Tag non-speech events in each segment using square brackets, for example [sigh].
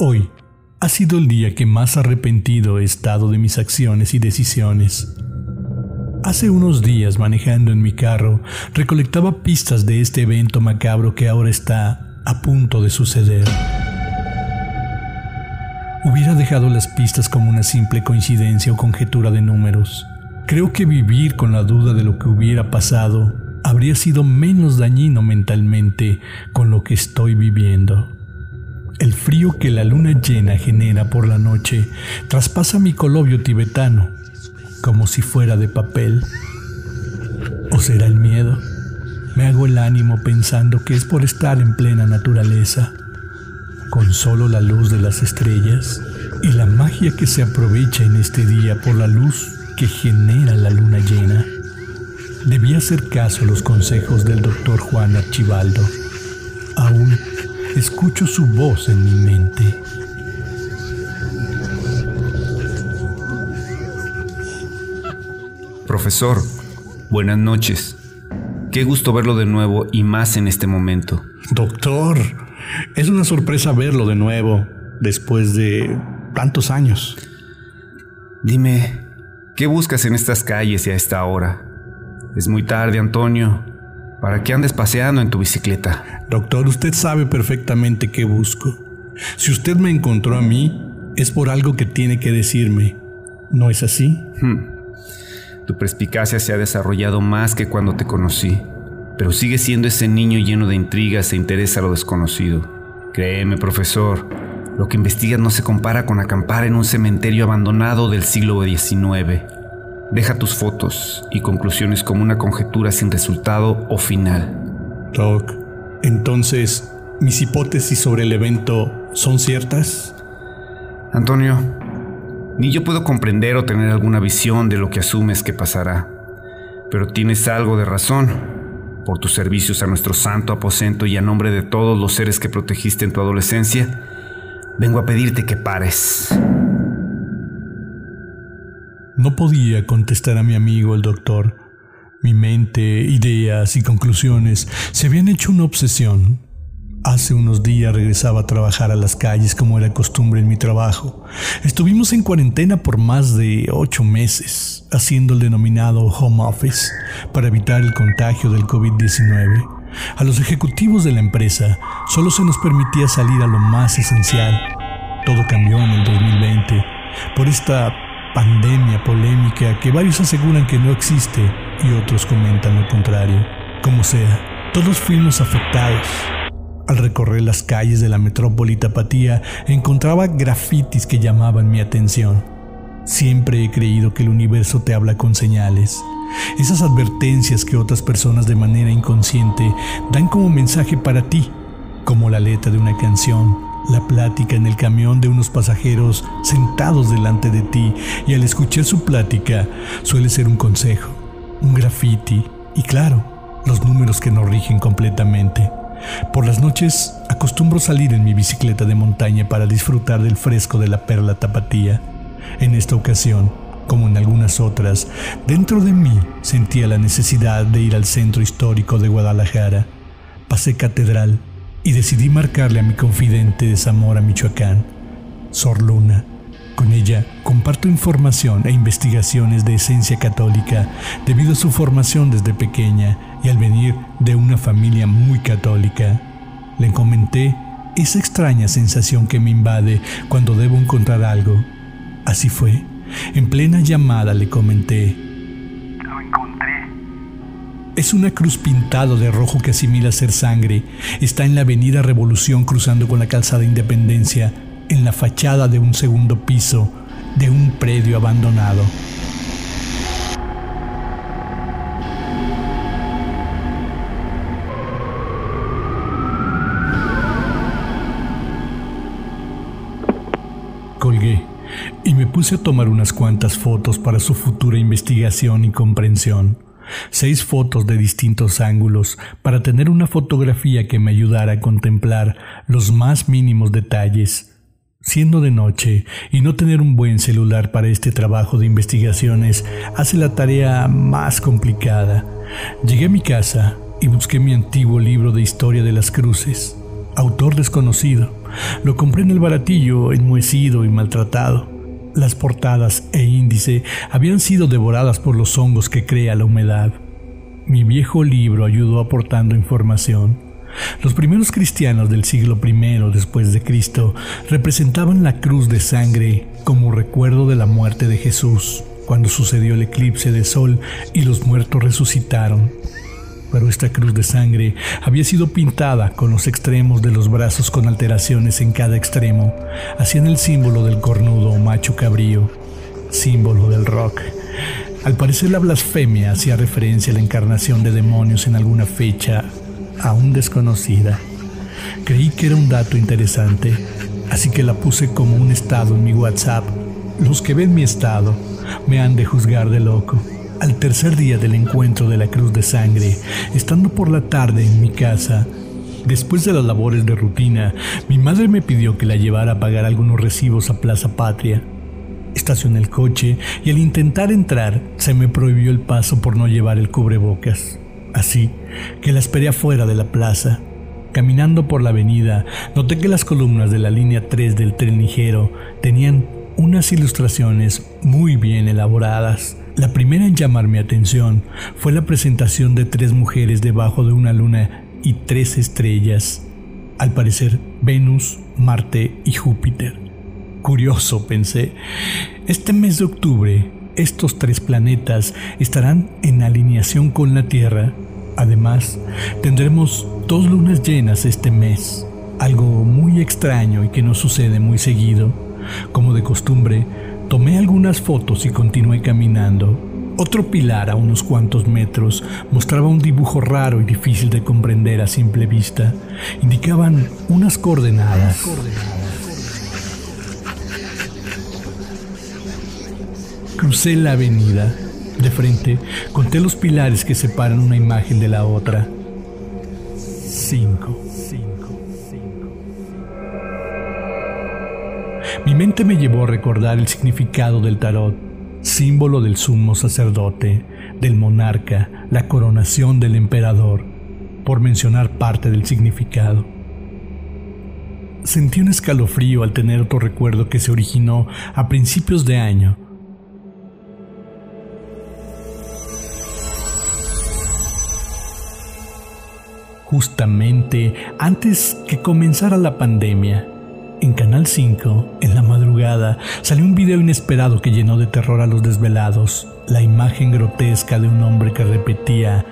Hoy ha sido el día que más arrepentido he estado de mis acciones y decisiones. Hace unos días, manejando en mi carro, recolectaba pistas de este evento macabro que ahora está a punto de suceder. Hubiera dejado las pistas como una simple coincidencia o conjetura de números. Creo que vivir con la duda de lo que hubiera pasado habría sido menos dañino mentalmente con lo que estoy viviendo. El frío que la luna llena genera por la noche traspasa mi colobio tibetano como si fuera de papel. ¿O será el miedo? Me hago el ánimo pensando que es por estar en plena naturaleza, con solo la luz de las estrellas y la magia que se aprovecha en este día por la luz que genera la luna llena. Debí hacer caso a los consejos del doctor Juan Archibaldo. Escucho su voz en mi mente. Profesor, buenas noches. Qué gusto verlo de nuevo y más en este momento. Doctor, es una sorpresa verlo de nuevo después de tantos años. Dime, ¿qué buscas en estas calles y a esta hora? Es muy tarde, Antonio. ¿Para qué andes paseando en tu bicicleta? Doctor, usted sabe perfectamente qué busco. Si usted me encontró a mí, es por algo que tiene que decirme. ¿No es así? Hmm. Tu perspicacia se ha desarrollado más que cuando te conocí, pero sigue siendo ese niño lleno de intrigas e interés a lo desconocido. Créeme, profesor, lo que investigas no se compara con acampar en un cementerio abandonado del siglo XIX. Deja tus fotos y conclusiones como una conjetura sin resultado o final. Doc, entonces, ¿mis hipótesis sobre el evento son ciertas? Antonio, ni yo puedo comprender o tener alguna visión de lo que asumes que pasará. Pero tienes algo de razón. Por tus servicios a nuestro santo aposento y a nombre de todos los seres que protegiste en tu adolescencia, vengo a pedirte que pares. No podía contestar a mi amigo el doctor. Mi mente, ideas y conclusiones se habían hecho una obsesión Hace unos días regresaba a trabajar a las calles como era costumbre en mi trabajo. Estuvimos en cuarentena por más de ocho meses, haciendo el denominado home office para evitar el contagio del COVID-19. A los ejecutivos de la empresa solo se nos permitía salir a lo más esencial. Todo cambió en el 2020 por esta pandemia polémica que varios aseguran que no existe y otros comentan lo contrario. Como sea, todos fuimos afectados al recorrer las calles de la metrópoli Tapatía, encontraba grafitis que llamaban mi atención. Siempre he creído que el universo te habla con señales. Esas advertencias que otras personas de manera inconsciente dan como mensaje para ti, como la letra de una canción, la plática en el camión de unos pasajeros sentados delante de ti y al escuchar su plática suele ser un consejo, un graffiti y claro, los números que nos rigen completamente. Por las noches acostumbro salir en mi bicicleta de montaña para disfrutar del fresco de la perla tapatía. En esta ocasión, como en algunas otras, dentro de mí sentía la necesidad de ir al centro histórico de Guadalajara. Pasé catedral y decidí marcarle a mi confidente de Zamora, Michoacán, Sor Luna. Con ella comparto información e investigaciones de esencia católica debido a su formación desde pequeña y al venir de una familia muy católica. Le comenté esa extraña sensación que me invade cuando debo encontrar algo. Así fue. En plena llamada le comenté. Es una cruz pintado de rojo que asimila ser sangre. Está en la avenida Revolución cruzando con la calzada Independencia, en la fachada de un segundo piso de un predio abandonado. Colgué y me puse a tomar unas cuantas fotos para su futura investigación y comprensión. Seis fotos de distintos ángulos para tener una fotografía que me ayudara a contemplar los más mínimos detalles. Siendo de noche y no tener un buen celular para este trabajo de investigaciones hace la tarea más complicada. Llegué a mi casa y busqué mi antiguo libro de historia de las cruces, autor desconocido Lo compré en el baratillo, enmohecido y maltratado. Las portadas e índice habían sido devoradas por los hongos que crea la humedad. Mi viejo libro ayudó aportando información. Los primeros cristianos del siglo I después de Cristo representaban la cruz de sangre como recuerdo de la muerte de Jesús cuando sucedió el eclipse de sol y los muertos resucitaron. Pero esta cruz de sangre había sido pintada con los extremos de los brazos con alteraciones en cada extremo, hacían el símbolo del cornudo o macho cabrío, símbolo del rock. Al parecer la blasfemia hacía referencia a la encarnación de demonios en alguna fecha aún desconocida. Creí que era un dato interesante, así que la puse como un estado en mi WhatsApp. Los que ven mi estado me han de juzgar de loco. Al tercer día del encuentro de la Cruz de Sangre, estando por la tarde en mi casa, después de las labores de rutina, mi madre me pidió que la llevara a pagar algunos recibos a Plaza Patria. Estacioné el coche y al intentar entrar se me prohibió el paso por no llevar el cubrebocas. Así que la esperé afuera de la plaza. Caminando por la avenida, noté que las columnas de la línea 3 del tren ligero tenían unas ilustraciones muy bien elaboradas. La primera en llamar mi atención fue la presentación de tres mujeres debajo de una luna y tres estrellas, al parecer Venus, Marte y Júpiter. Curioso, pensé. Este mes de octubre, estos tres planetas estarán en alineación con la Tierra. Además, tendremos dos lunas llenas este mes, algo muy extraño y que no sucede muy seguido. Como de costumbre, Tomé algunas fotos y continué caminando. Otro pilar a unos cuantos metros mostraba un dibujo raro y difícil de comprender a simple vista. Indicaban unas coordenadas. Crucé la avenida. De frente, conté los pilares que separan una imagen de la otra. Cinco. Mi mente me llevó a recordar el significado del tarot, símbolo del sumo sacerdote, del monarca, la coronación del emperador, por mencionar parte del significado. Sentí un escalofrío al tener otro recuerdo que se originó a principios de año. Justamente antes que comenzara la pandemia, en Canal 5, en la madrugada, salió un video inesperado que llenó de terror a los desvelados. La imagen grotesca de un hombre que repetía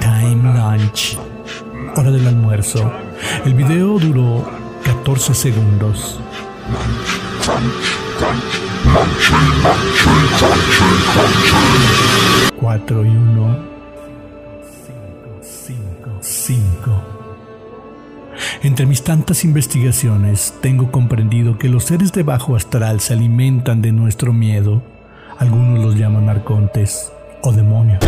Time Lunch, hora del almuerzo. El video duró 14 segundos. 4 y 1. Entre mis tantas investigaciones, tengo comprendido que los seres de bajo astral se alimentan de nuestro miedo. Algunos los llaman arcontes o demonios.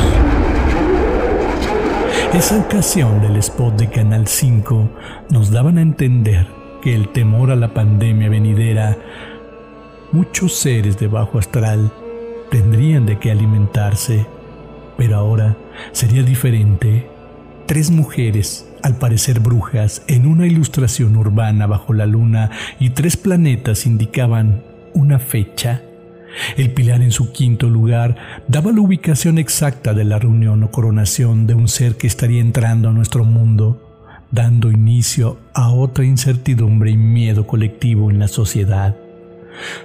Esa ocasión del spot de Canal 5 nos daban a entender que el temor a la pandemia venidera, muchos seres de bajo astral tendrían de qué alimentarse, pero ahora sería diferente. Tres mujeres al parecer brujas, en una ilustración urbana bajo la luna y tres planetas indicaban una fecha. El pilar en su quinto lugar daba la ubicación exacta de la reunión o coronación de un ser que estaría entrando a nuestro mundo, dando inicio a otra incertidumbre y miedo colectivo en la sociedad.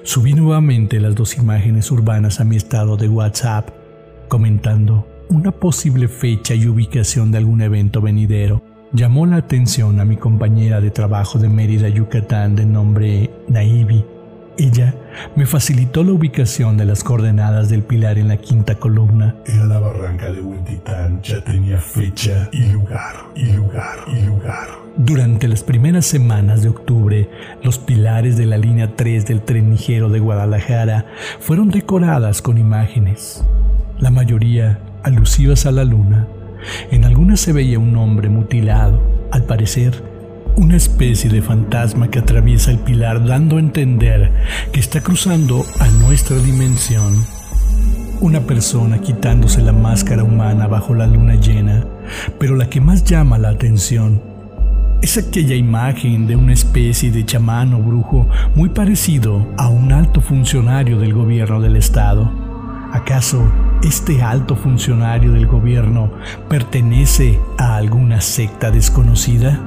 Subí nuevamente las dos imágenes urbanas a mi estado de WhatsApp, comentando una posible fecha y ubicación de algún evento venidero llamó la atención a mi compañera de trabajo de Mérida, Yucatán, de nombre Naivi. Ella me facilitó la ubicación de las coordenadas del pilar en la quinta columna. Era la barranca de Huentitán, ya tenía fecha y lugar, y lugar, y lugar. Durante las primeras semanas de octubre, los pilares de la línea 3 del tren ligero de Guadalajara fueron decoradas con imágenes, la mayoría alusivas a la luna en algunas se veía un hombre mutilado, al parecer una especie de fantasma que atraviesa el pilar dando a entender que está cruzando a nuestra dimensión. Una persona quitándose la máscara humana bajo la luna llena, pero la que más llama la atención Es aquella imagen de una especie de chamán o brujo muy parecido a un alto funcionario del gobierno del estado. ¿Acaso este alto funcionario del gobierno pertenece a alguna secta desconocida?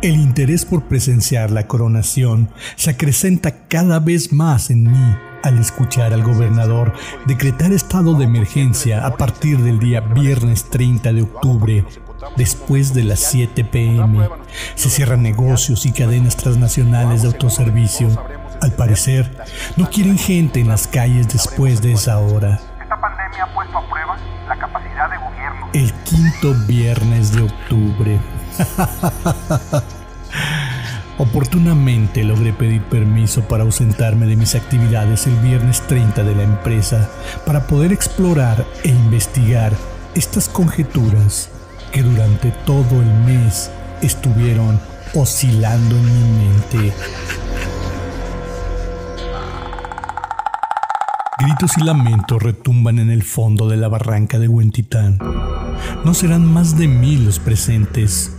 El interés por presenciar la coronación se acrecenta cada vez más en mí al escuchar al gobernador decretar estado de emergencia a partir del día viernes 30 de octubre, después de las 7 pm. Se cierran negocios y cadenas transnacionales de autoservicio. Al parecer, no quieren gente en las calles después de esa hora. Esta pandemia ha puesto a prueba la capacidad de gobierno. El quinto viernes de octubre. [laughs] Oportunamente logré pedir permiso para ausentarme de mis actividades el viernes 30 de la empresa para poder explorar e investigar estas conjeturas que durante todo el mes estuvieron oscilando en mi mente. Gritos y lamentos retumban en el fondo de la barranca de Huentitán. No serán más de mil los presentes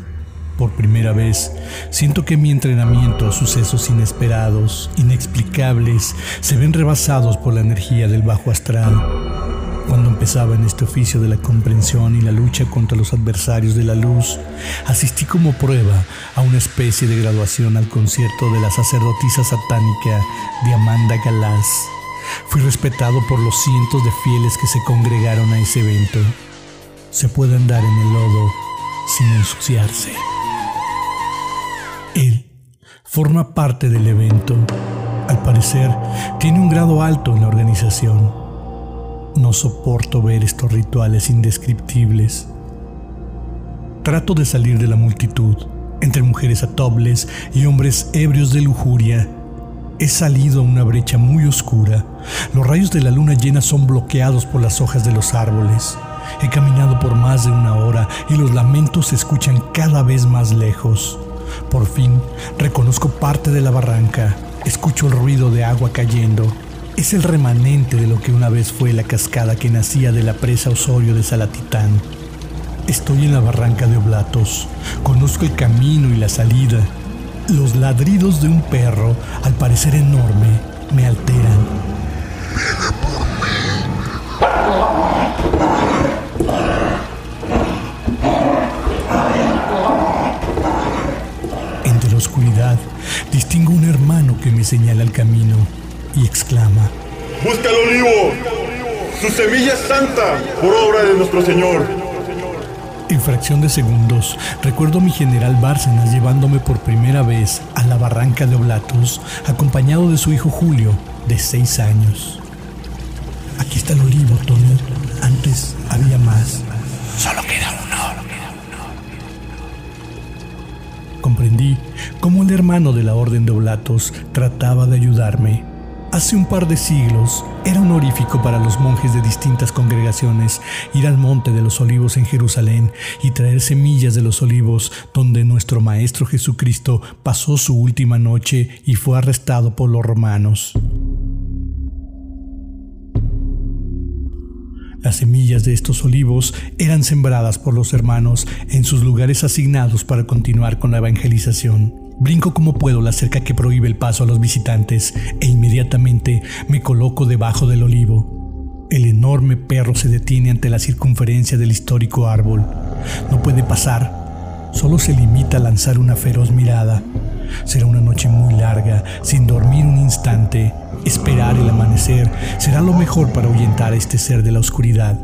por primera vez, siento que mi entrenamiento sucesos inesperados, inexplicables, se ven rebasados por la energía del bajo astral. Cuando empezaba en este oficio de la comprensión y la lucha contra los adversarios de la luz, asistí como prueba a una especie de graduación al concierto de la sacerdotisa satánica de Amanda Galás. Fui respetado por los cientos de fieles que se congregaron a ese evento. Se puede andar en el lodo sin ensuciarse. Él forma parte del evento. Al parecer, tiene un grado alto en la organización. No soporto ver estos rituales indescriptibles. Trato de salir de la multitud, entre mujeres atobles y hombres ebrios de lujuria. He salido a una brecha muy oscura. Los rayos de la luna llena son bloqueados por las hojas de los árboles. He caminado por más de una hora y los lamentos se escuchan cada vez más lejos. Por fin reconozco parte de la barranca, escucho el ruido de agua cayendo. Es el remanente de lo que una vez fue la cascada que nacía de la presa Osorio de Salatitán. Estoy en la barranca de Oblatos, conozco el camino y la salida. Los ladridos de un perro, al parecer enorme, me alteran. Entre la oscuridad, distingo un hermano que me señala el camino y exclama. Busca el olivo. Su semilla es santa por obra de nuestro Señor. En fracción de segundos, recuerdo a mi general Bárcenas llevándome por primera vez a la barranca de Oblatos, acompañado de su hijo Julio, de seis años. Aquí está el olivo, Tony. Antes había más. Solo queda uno. Comprendí cómo el hermano de la Orden de Oblatos trataba de ayudarme. Hace un par de siglos era honorífico para los monjes de distintas congregaciones ir al Monte de los Olivos en Jerusalén y traer semillas de los olivos donde nuestro Maestro Jesucristo pasó su última noche y fue arrestado por los romanos. Las semillas de estos olivos eran sembradas por los hermanos en sus lugares asignados para continuar con la evangelización. Brinco como puedo la cerca que prohíbe el paso a los visitantes e inmediatamente me coloco debajo del olivo. El enorme perro se detiene ante la circunferencia del histórico árbol. No puede pasar, solo se limita a lanzar una feroz mirada. Será una noche muy larga, sin dormir un instante. Esperar el amanecer será lo mejor para ahuyentar a este ser de la oscuridad.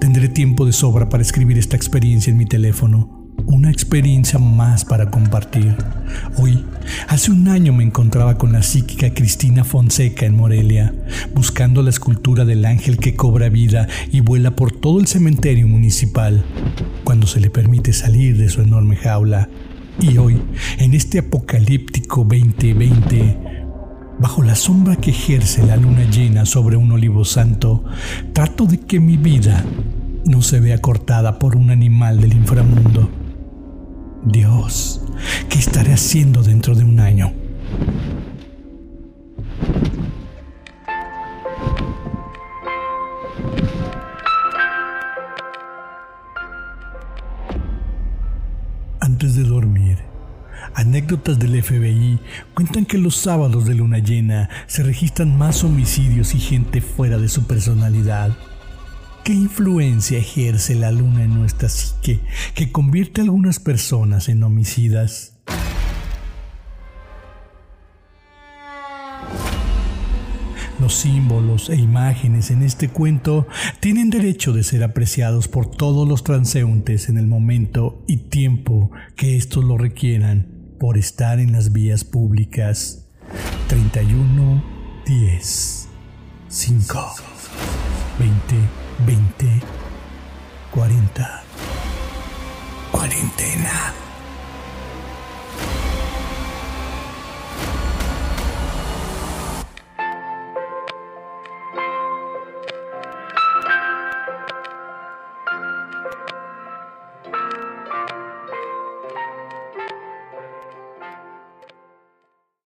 Tendré tiempo de sobra para escribir esta experiencia en mi teléfono. Una experiencia más para compartir. Hoy, hace un año me encontraba con la psíquica Cristina Fonseca en Morelia, buscando la escultura del ángel que cobra vida y vuela por todo el cementerio municipal, cuando se le permite salir de su enorme jaula. Y hoy, en este apocalíptico 2020, bajo la sombra que ejerce la luna llena sobre un olivo santo, trato de que mi vida no se vea cortada por un animal del inframundo. Dios, ¿qué estaré haciendo dentro de un año? Antes de dormir, anécdotas del FBI cuentan que los sábados de luna llena se registran más homicidios y gente fuera de su personalidad. ¿Qué influencia ejerce la luna en nuestra psique que convierte a algunas personas en homicidas? Los símbolos e imágenes en este cuento tienen derecho de ser apreciados por todos los transeúntes en el momento y tiempo que estos lo requieran por estar en las vías públicas. 31 10 5 20 20 40 Cuarentena.